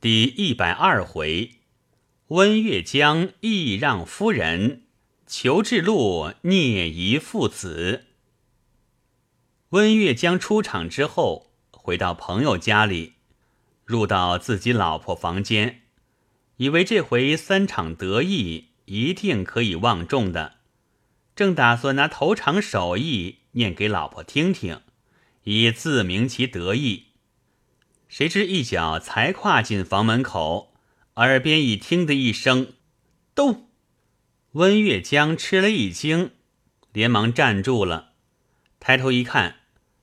第一百二回，温月江义让夫人，求志禄聂夷父子。温月江出场之后，回到朋友家里，入到自己老婆房间，以为这回三场得意，一定可以望中的，正打算拿头场手艺念给老婆听听，以自明其得意。谁知一脚才跨进房门口，耳边已听得一声“咚”，温月江吃了一惊，连忙站住了，抬头一看，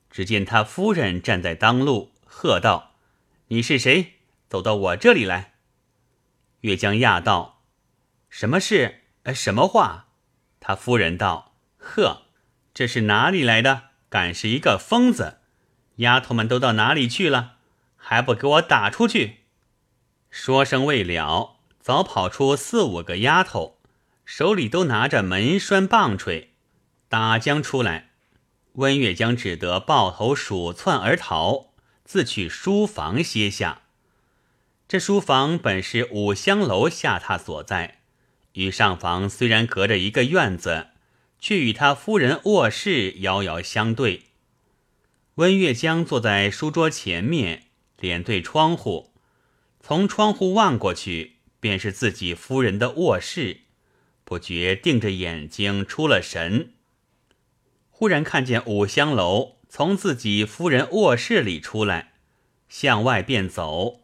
只见他夫人站在当路，喝道：“你是谁？走到我这里来！”月江讶道：“什么事？什么话？”他夫人道：“呵，这是哪里来的？敢是一个疯子！丫头们都到哪里去了？”还不给我打出去！说声未了，早跑出四五个丫头，手里都拿着门栓棒槌，打将出来。温月江只得抱头鼠窜而逃，自去书房歇下。这书房本是五香楼下榻所在，与上房虽然隔着一个院子，却与他夫人卧室遥遥相对。温月江坐在书桌前面。脸对窗户，从窗户望过去，便是自己夫人的卧室。不觉定着眼睛出了神，忽然看见五香楼从自己夫人卧室里出来，向外便走。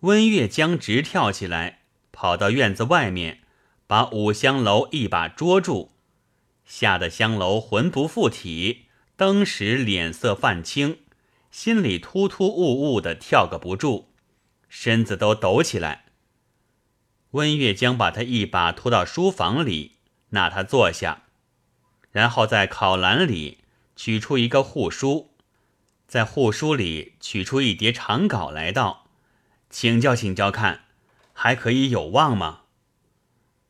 温月江直跳起来，跑到院子外面，把五香楼一把捉住，吓得香楼魂不附体，当时脸色泛青。心里突突兀兀的跳个不住，身子都抖起来。温月江把他一把拖到书房里，纳他坐下，然后在考篮里取出一个护书，在护书里取出一叠长稿来道：“请教请教看，还可以有望吗？”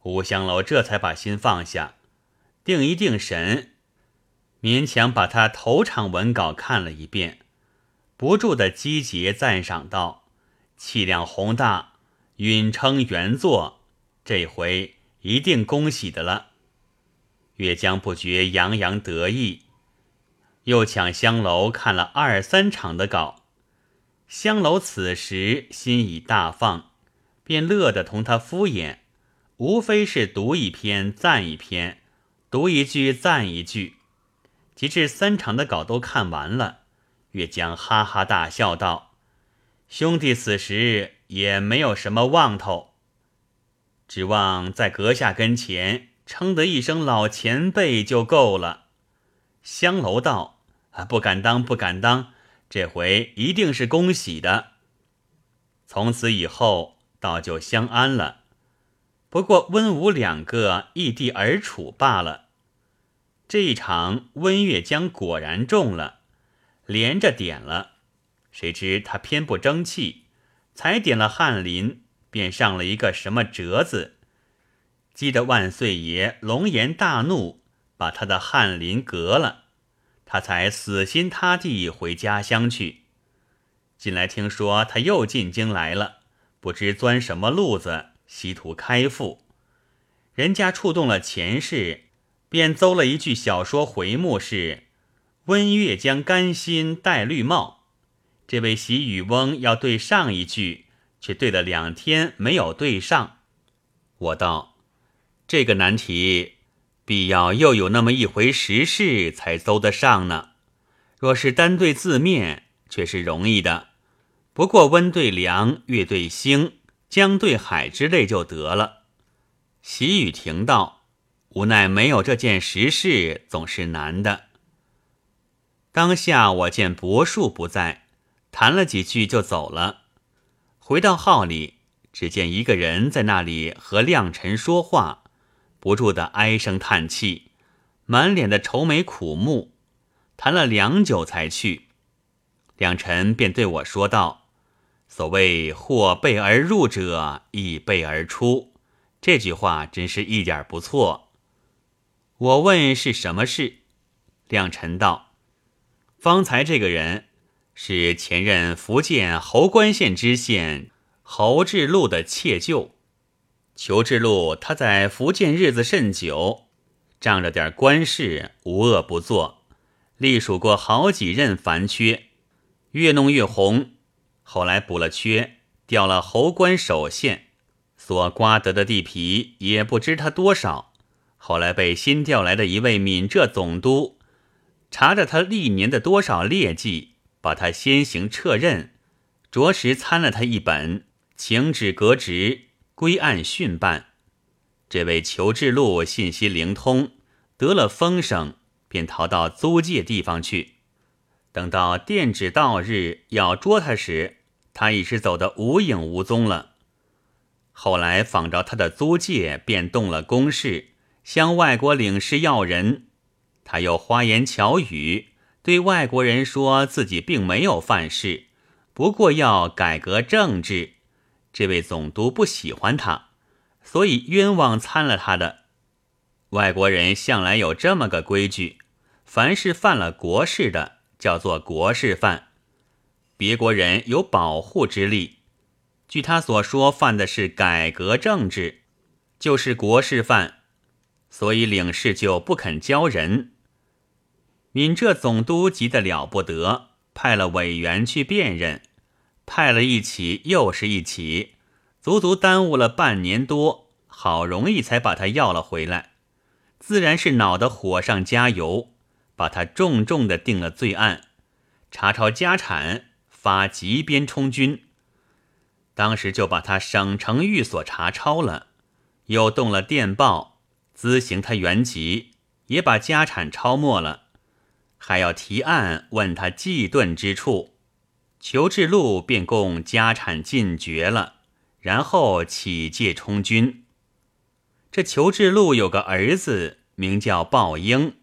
吴香楼这才把心放下，定一定神，勉强把他头场文稿看了一遍。不住的击节赞赏道：“气量宏大，允称原作，这回一定恭喜的了。”月江不觉洋洋得意，又抢香楼看了二三场的稿。香楼此时心已大放，便乐得同他敷衍，无非是读一篇赞一篇，读一句赞一句，及至三场的稿都看完了。月江哈哈大笑道：“兄弟此时也没有什么望头，指望在阁下跟前称得一声老前辈就够了。”香楼道：“啊，不敢当，不敢当，这回一定是恭喜的。从此以后，倒就相安了。不过温武两个异地而处罢了。这一场温月江果然中了。”连着点了，谁知他偏不争气，才点了翰林，便上了一个什么折子，激得万岁爷龙颜大怒，把他的翰林革了，他才死心塌地回家乡去。近来听说他又进京来了，不知钻什么路子，稀图开腹。人家触动了前世，便邹了一句小说回目是。温月将甘心戴绿帽，这位喜雨翁要对上一句，却对了两天没有对上。我道：这个难题，必要又有那么一回时事才邹得上呢。若是单对字面，却是容易的。不过温对凉，月对星，江对海之类就得了。喜雨停道：无奈没有这件实事，总是难的。当下我见柏树不在，谈了几句就走了。回到号里，只见一个人在那里和亮臣说话，不住的唉声叹气，满脸的愁眉苦目。谈了良久才去，亮臣便对我说道：“所谓或备而入者，亦备而出，这句话真是一点不错。”我问是什么事，亮臣道。方才这个人是前任福建侯官县知县侯志禄的妾舅。裘志禄他在福建日子甚久，仗着点官事，无恶不作，隶属过好几任凡缺，越弄越红。后来补了缺，调了侯官守县，所刮得的地皮也不知他多少。后来被新调来的一位闽浙总督查着他历年的多少劣迹，把他先行撤任，着实参了他一本，请旨革职。归案训办，这位裘志禄信息灵通，得了风声，便逃到租界地方去。等到电旨到日要捉他时，他已是走得无影无踪了。后来仿照他的租界，便动了攻势，向外国领事要人。他又花言巧语，对外国人说自己并没有犯事，不过要改革政治。这位总督不喜欢他，所以冤枉参了他的。外国人向来有这么个规矩：凡是犯了国事的，叫做国事犯；别国人有保护之力。据他所说，犯的是改革政治，就是国事犯，所以领事就不肯交人。闽浙总督急得了不得，派了委员去辨认。派了一起又是一起，足足耽误了半年多，好容易才把他要了回来。自然是恼得火上加油，把他重重的定了罪案，查抄家产，发急鞭充军。当时就把他省城寓所查抄了，又动了电报，咨行他原籍，也把家产抄没了，还要提案问他忌钝之处。裘志禄便供家产尽绝了，然后起借充军。这裘志禄有个儿子名叫鲍英，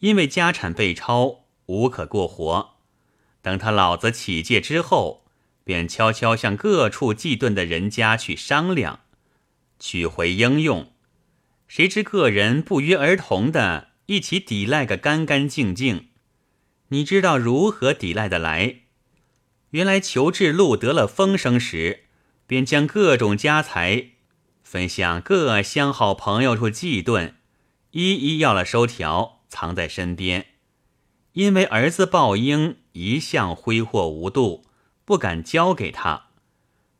因为家产被抄，无可过活。等他老子起借之后，便悄悄向各处寄顿的人家去商量，取回应用。谁知个人不约而同的一起抵赖个干干净净。你知道如何抵赖的来？原来裘志禄得了风声时，便将各种家财分向各相好朋友处寄顿，一一要了收条，藏在身边。因为儿子鲍英一向挥霍无度，不敢交给他，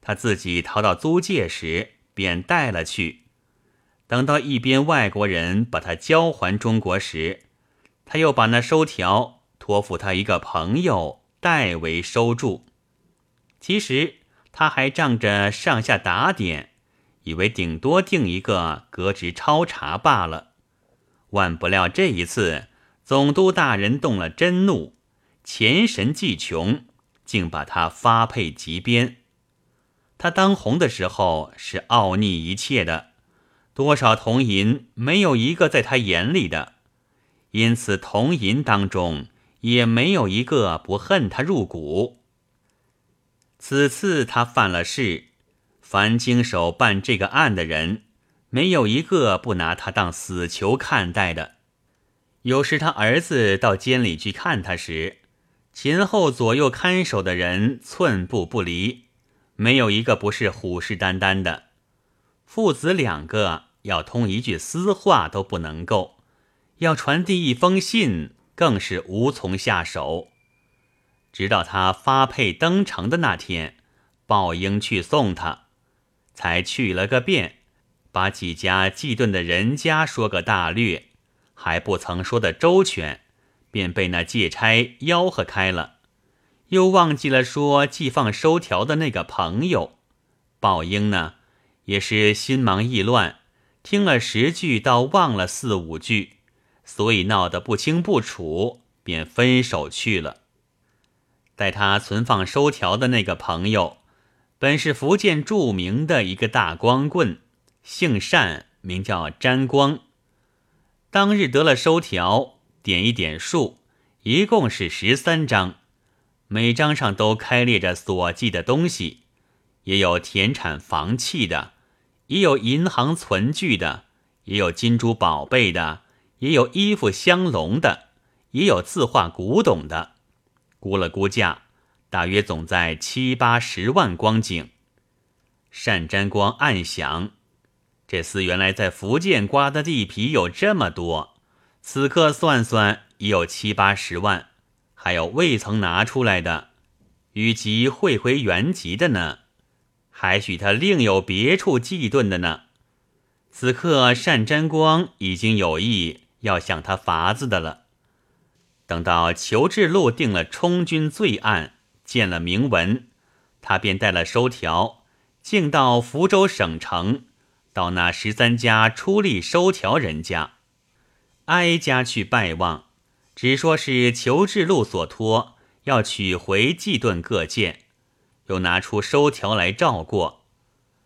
他自己逃到租界时，便带了去。等到一边外国人把他交还中国时，他又把那收条托付他一个朋友。代为收住，其实他还仗着上下打点，以为顶多定一个革职抄查罢了。万不料这一次，总督大人动了真怒，前神既穷，竟把他发配急边。他当红的时候是傲逆一切的，多少铜银没有一个在他眼里的，因此铜银当中。也没有一个不恨他入骨。此次他犯了事，凡经手办这个案的人，没有一个不拿他当死囚看待的。有时他儿子到监里去看他时，前后左右看守的人寸步不离，没有一个不是虎视眈眈的。父子两个要通一句私话都不能够，要传递一封信。更是无从下手，直到他发配登城的那天，鲍英去送他，才去了个遍，把几家祭顿的人家说个大略，还不曾说的周全，便被那借差吆喝开了，又忘记了说寄放收条的那个朋友。鲍英呢，也是心忙意乱，听了十句，倒忘了四五句。所以闹得不清不楚，便分手去了。待他存放收条的那个朋友，本是福建著名的一个大光棍，姓单，名叫詹光。当日得了收条，点一点数，一共是十三张，每张上都开列着所寄的东西，也有田产房契的，也有银行存具的，也有金珠宝贝的。也有衣服香笼的，也有字画古董的，估了估价，大约总在七八十万光景。单沾光暗想：这厮原来在福建刮的地皮有这么多，此刻算算已有七八十万，还有未曾拿出来的，与其汇回原籍的呢，还许他另有别处忌遁的呢。此刻单沾光已经有意要想他法子的了。等到裘志禄定了充军罪案，见了明文，他便带了收条，径到福州省城，到那十三家出力收条人家，挨家去拜望，只说是裘志禄所托，要取回祭顿各件，又拿出收条来照过，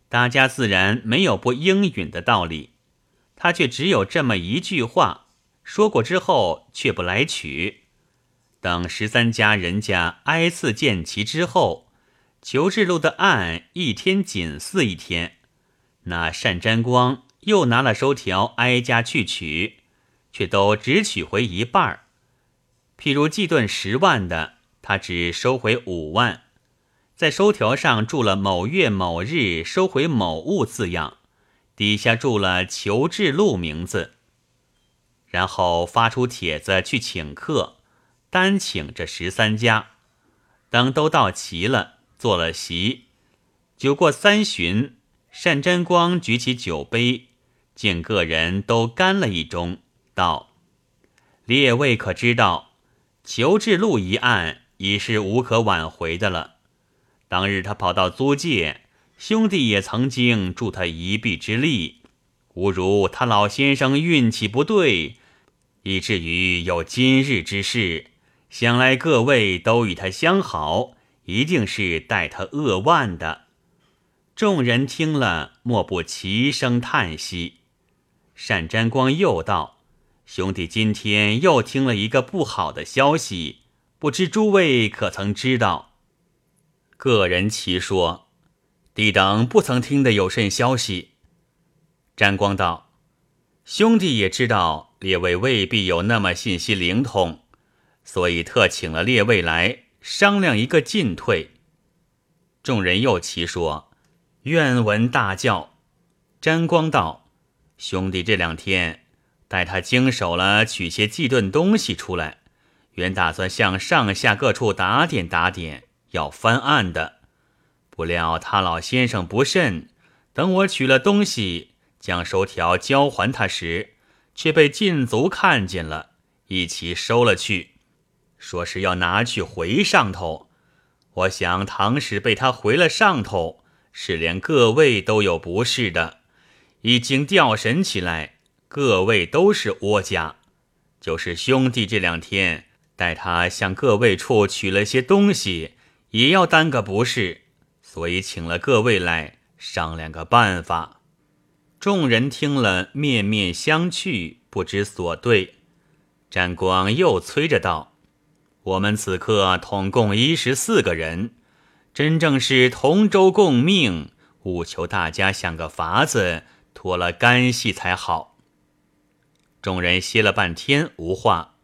大家自然没有不应允的道理，他却只有这么一句话。说过之后，却不来取。等十三家人家挨次见齐之后，裘志禄的案一天紧似一天。那单沾光又拿了收条挨家去取，却都只取回一半儿。譬如祭顿十万的，他只收回五万，在收条上注了某月某日收回某物字样，底下注了裘志禄名字。然后发出帖子去请客，单请这十三家。等都到齐了，坐了席。酒过三巡，单沾光举起酒杯，敬个人都干了一盅，道：“列位可知道，裘志禄一案已是无可挽回的了。当日他跑到租界，兄弟也曾经助他一臂之力，吾如他老先生运气不对。”以至于有今日之事，想来各位都与他相好，一定是待他扼腕的。众人听了，莫不齐声叹息。单沾光又道：“兄弟今天又听了一个不好的消息，不知诸位可曾知道？”个人齐说：“弟等不曾听得有甚消息。”沾光道：“兄弟也知道。”列位未必有那么信息灵通，所以特请了列位来商量一个进退。众人又齐说：“愿闻大教。”沾光道：“兄弟这两天待他经手了，取些祭顿东西出来，原打算向上下各处打点打点，要翻案的。不料他老先生不慎，等我取了东西，将收条交还他时。”却被禁足看见了，一起收了去，说是要拿去回上头。我想唐使被他回了上头，是连各位都有不是的，已经吊神起来，各位都是窝家。就是兄弟这两天带他向各位处取了些东西，也要担个不是，所以请了各位来商量个办法。众人听了，面面相觑，不知所对。詹光又催着道：“我们此刻统共一十四个人，真正是同舟共命，务求大家想个法子脱了干系才好。”众人歇了半天，无话。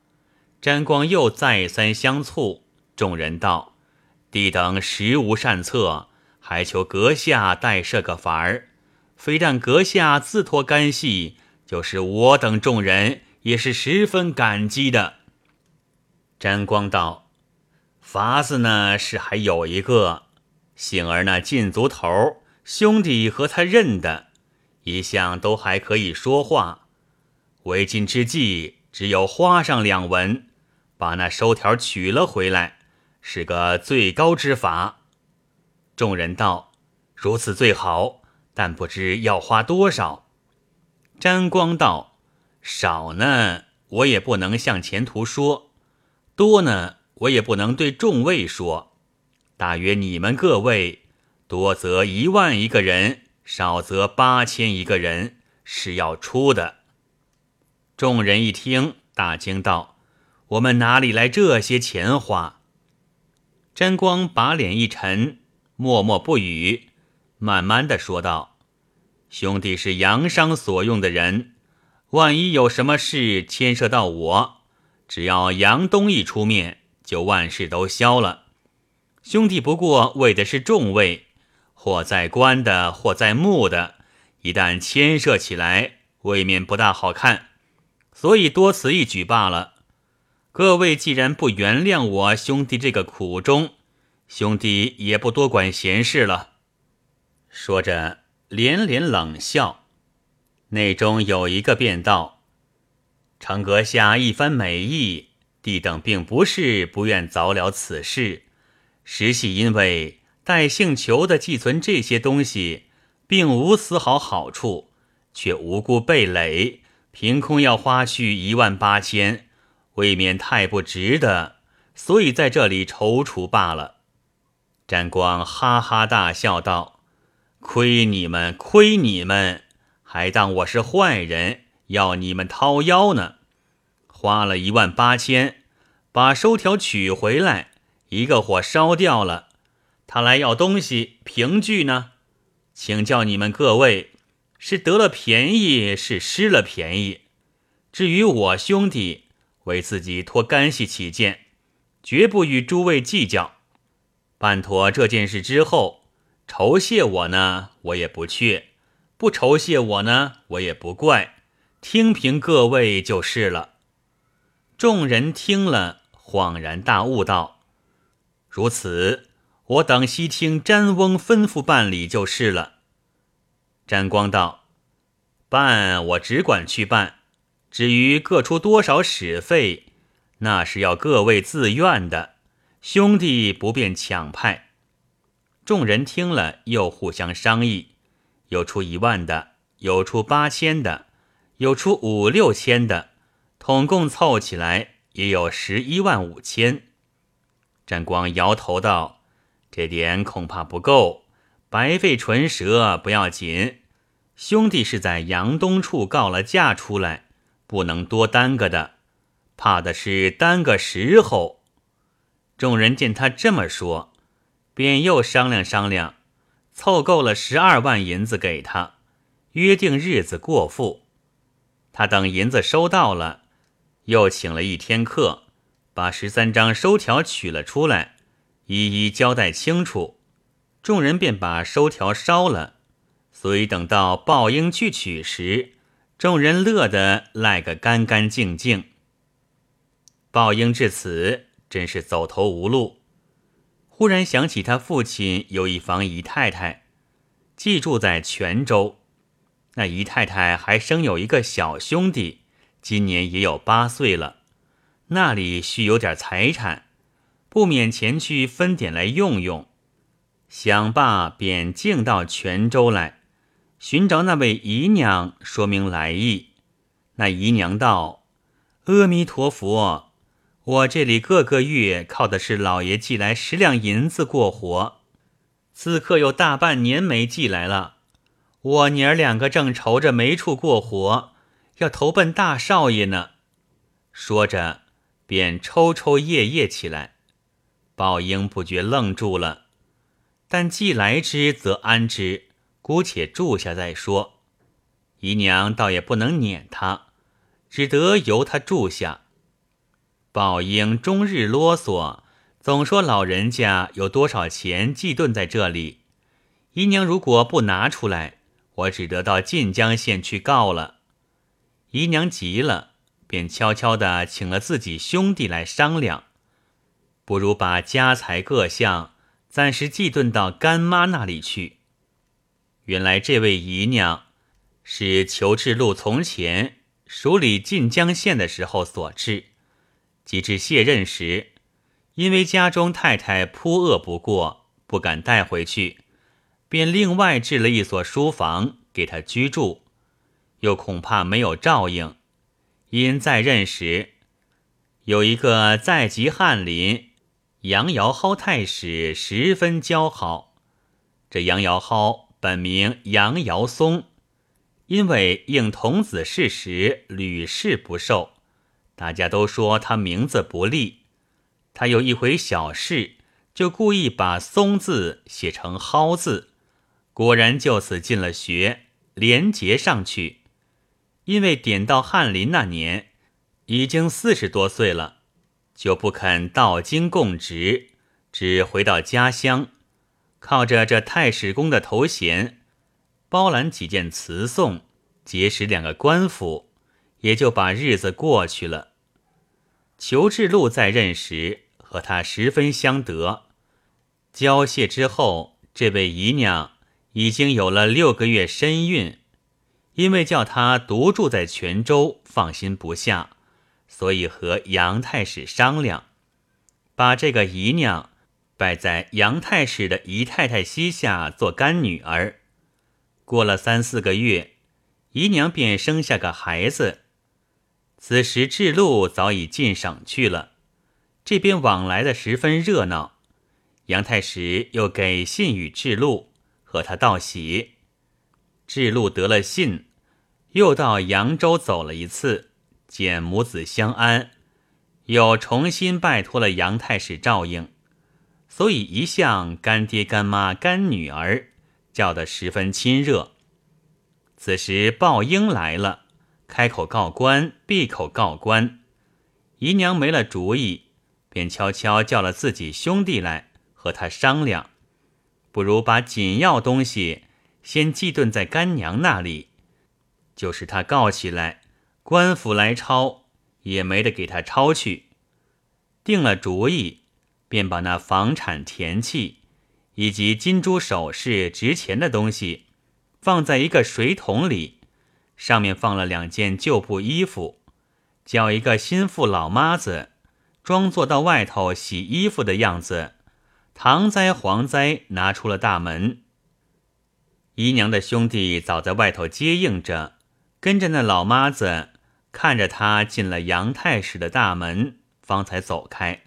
詹光又再三相促，众人道：“弟等实无善策，还求阁下代设个法儿。”非但阁下自托干系，就是我等众人也是十分感激的。沾光道：“法子呢是还有一个，幸而那禁足头兄弟和他认的，一向都还可以说话。为今之计，只有花上两文，把那收条取了回来，是个最高之法。”众人道：“如此最好。”但不知要花多少。沾光道：“少呢，我也不能向前途说；多呢，我也不能对众位说。大约你们各位，多则一万一个人，少则八千一个人，是要出的。”众人一听，大惊道：“我们哪里来这些钱花？”沾光把脸一沉，默默不语。慢慢的说道：“兄弟是杨商所用的人，万一有什么事牵涉到我，只要杨东一出面，就万事都消了。兄弟不过为的是众位，或在官的，或在木的，一旦牵涉起来，未免不大好看，所以多此一举罢了。各位既然不原谅我兄弟这个苦衷，兄弟也不多管闲事了。说着，连连冷笑。内中有一个便道：“城阁下一番美意，弟等并不是不愿早了此事，实系因为。”带姓裘的寄存这些东西，并无丝毫好处，却无故被累，凭空要花去一万八千，未免太不值得，所以在这里踌躇罢了。詹光哈哈大笑道：“亏你们，亏你们，还当我是坏人，要你们掏腰呢！花了一万八千，把收条取回来，一个火烧掉了。”他来要东西凭据呢？请教你们各位，是得了便宜，是失了便宜？至于我兄弟，为自己脱干系起见，绝不与诸位计较。办妥这件事之后，酬谢我呢，我也不去；不酬谢我呢，我也不怪。听凭各位就是了。众人听了，恍然大悟道：“如此。”我等悉听詹翁吩咐办理就是了。詹光道：“办我只管去办，至于各出多少使费，那是要各位自愿的，兄弟不便强派。”众人听了，又互相商议，有出一万的，有出八千的，有出五六千的，统共凑起来也有十一万五千。詹光摇头道。这点恐怕不够，白费唇舌不要紧。兄弟是在杨东处告了假出来，不能多耽搁的，怕的是耽搁时候。众人见他这么说，便又商量商量，凑够了十二万银子给他，约定日子过付。他等银子收到了，又请了一天客，把十三张收条取了出来。一一交代清楚，众人便把收条烧了。所以等到鲍英去取时，众人乐得赖个干干净净。报应至此真是走投无路，忽然想起他父亲有一房姨太太，寄住在泉州。那姨太太还生有一个小兄弟，今年也有八岁了，那里需有点财产。不免前去分点来用用，想罢便径到泉州来，寻找那位姨娘，说明来意。那姨娘道：“阿弥陀佛，我这里个个月靠的是老爷寄来十两银子过活，此刻有大半年没寄来了。我娘儿两个正愁着没处过活，要投奔大少爷呢。”说着，便抽抽噎噎起来。宝英不觉愣住了，但既来之则安之，姑且住下再说。姨娘倒也不能撵他，只得由他住下。宝英终日啰嗦，总说老人家有多少钱寄顿在这里，姨娘如果不拿出来，我只得到晋江县去告了。姨娘急了，便悄悄地请了自己兄弟来商量。不如把家财各项暂时寄顿到干妈那里去。原来这位姨娘是裘志禄从前署理晋江县的时候所制，及至卸任时，因为家中太太扑饿不过，不敢带回去，便另外置了一所书房给他居住，又恐怕没有照应，因在任时有一个在籍翰林。杨尧蒿太史十分交好，这杨尧蒿本名杨尧松，因为应童子事时屡试不受，大家都说他名字不利。他有一回小事，就故意把松字写成蒿字，果然就此进了学，连结上去。因为点到翰林那年，已经四十多岁了。就不肯到京供职，只回到家乡。靠着这太史公的头衔，包揽几件词颂，结识两个官府，也就把日子过去了。裘志禄在任时和他十分相得，交谢之后，这位姨娘已经有了六个月身孕，因为叫他独住在泉州，放心不下，所以和杨太史商量，把这个姨娘。拜在杨太史的姨太太膝下做干女儿，过了三四个月，姨娘便生下个孩子。此时智禄早已进省去了，这边往来的十分热闹。杨太史又给信与智禄，和他道喜。智禄得了信，又到扬州走了一次，见母子相安，又重新拜托了杨太史照应。所以一向干爹干妈干女儿叫得十分亲热。此时鲍英来了，开口告官，闭口告官。姨娘没了主意，便悄悄叫了自己兄弟来和他商量，不如把紧要东西先寄顿在干娘那里，就是他告起来，官府来抄也没得给他抄去。定了主意。便把那房产田契以及金珠首饰值钱的东西放在一个水桶里，上面放了两件旧布衣服，叫一个心腹老妈子装作到外头洗衣服的样子，唐灾黄灾拿出了大门。姨娘的兄弟早在外头接应着，跟着那老妈子看着他进了杨太史的大门，方才走开。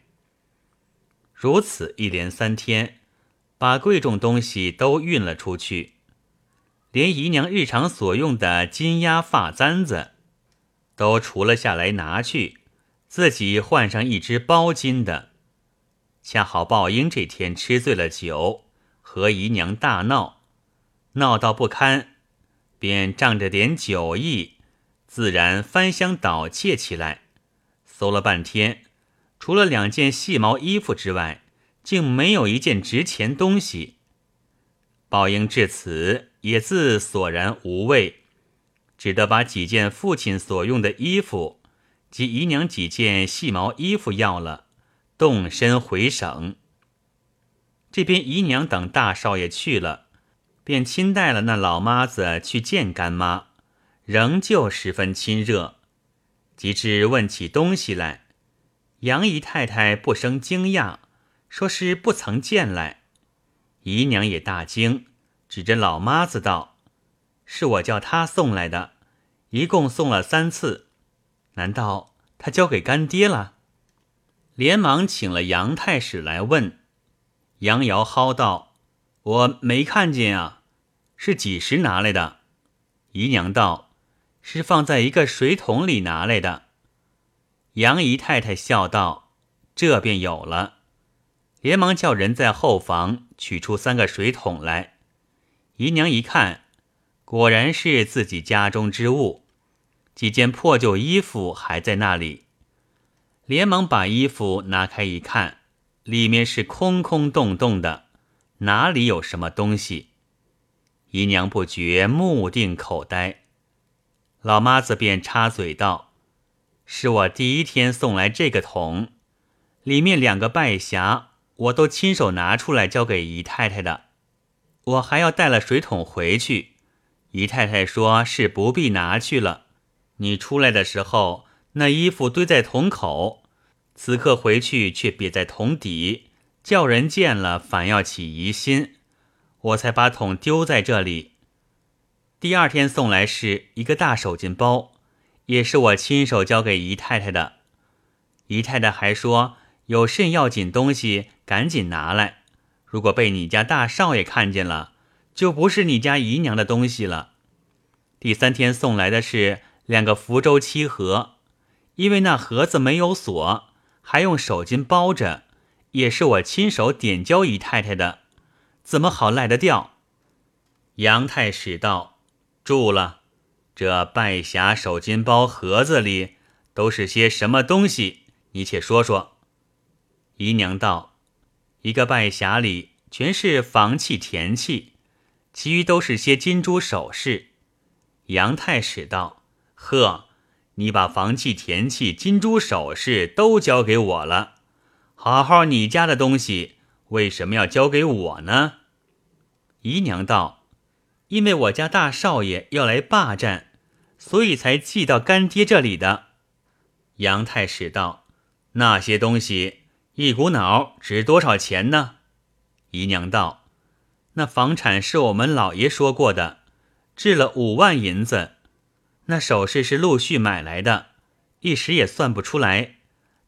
如此一连三天，把贵重东西都运了出去，连姨娘日常所用的金鸭发簪子都除了下来拿去，自己换上一只包金的。恰好鲍英这天吃醉了酒，和姨娘大闹，闹到不堪，便仗着点酒意，自然翻箱倒窃起来，搜了半天。除了两件细毛衣服之外，竟没有一件值钱东西。宝英至此也自索然无味，只得把几件父亲所用的衣服及姨娘几件细毛衣服要了，动身回省。这边姨娘等大少爷去了，便亲带了那老妈子去见干妈，仍旧十分亲热。及至问起东西来。杨姨太太不生惊讶，说是不曾见来。姨娘也大惊，指着老妈子道：“是我叫她送来的，一共送了三次，难道她交给干爹了？”连忙请了杨太史来问。杨瑶嚎道：“我没看见啊，是几时拿来的？”姨娘道：“是放在一个水桶里拿来的。”杨姨太太笑道：“这便有了。”连忙叫人在后房取出三个水桶来。姨娘一看，果然是自己家中之物，几件破旧衣服还在那里。连忙把衣服拿开一看，里面是空空洞洞的，哪里有什么东西？姨娘不觉目定口呆。老妈子便插嘴道。是我第一天送来这个桶，里面两个拜匣，我都亲手拿出来交给姨太太的。我还要带了水桶回去，姨太太说是不必拿去了。你出来的时候，那衣服堆在桶口，此刻回去却别在桶底，叫人见了反要起疑心，我才把桶丢在这里。第二天送来是一个大手巾包。也是我亲手交给姨太太的，姨太太还说有甚要紧东西赶紧拿来，如果被你家大少爷看见了，就不是你家姨娘的东西了。第三天送来的是两个福州漆盒，因为那盒子没有锁，还用手巾包着，也是我亲手点交姨太太的，怎么好赖得掉？杨太史道：“住了。”这拜匣、手巾包、盒子里都是些什么东西？你且说说。姨娘道：“一个拜匣里全是房契田契，其余都是些金珠首饰。杨太史道：“呵，你把房契田契、金珠首饰都交给我了，好好你家的东西，为什么要交给我呢？”姨娘道。因为我家大少爷要来霸占，所以才寄到干爹这里的。杨太史道：“那些东西一股脑值多少钱呢？”姨娘道：“那房产是我们老爷说过的，置了五万银子。那首饰是陆续买来的，一时也算不出来，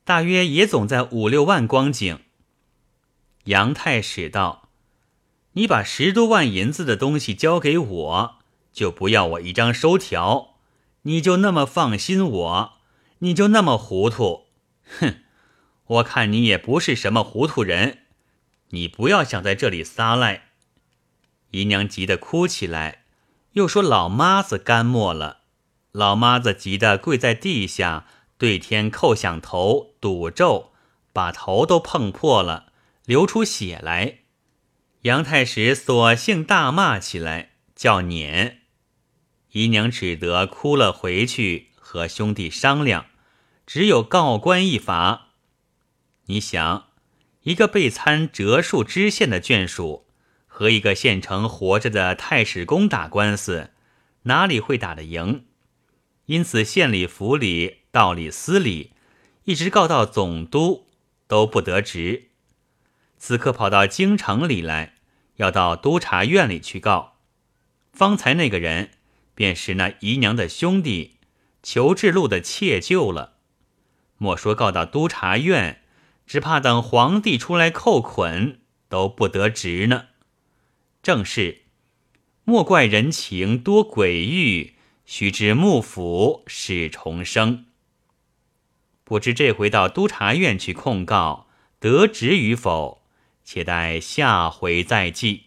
大约也总在五六万光景。”杨太史道。你把十多万银子的东西交给我，就不要我一张收条，你就那么放心我，你就那么糊涂？哼！我看你也不是什么糊涂人，你不要想在这里撒赖。姨娘急得哭起来，又说老妈子干没了。老妈子急得跪在地下，对天叩响头，赌咒，把头都碰破了，流出血来。杨太史索性大骂起来，叫撵。姨娘只得哭了回去，和兄弟商量，只有告官一法。你想，一个被参折数知县的眷属，和一个县城活着的太史公打官司，哪里会打得赢？因此，县里、府里、道里、司里，一直告到总督，都不得职。此刻跑到京城里来。要到督察院里去告，方才那个人便是那姨娘的兄弟裘志禄的妾舅了。莫说告到督察院，只怕等皇帝出来扣捆都不得职呢。正是，莫怪人情多诡异，须知幕府始重生。不知这回到督察院去控告得职与否？且待下回再记。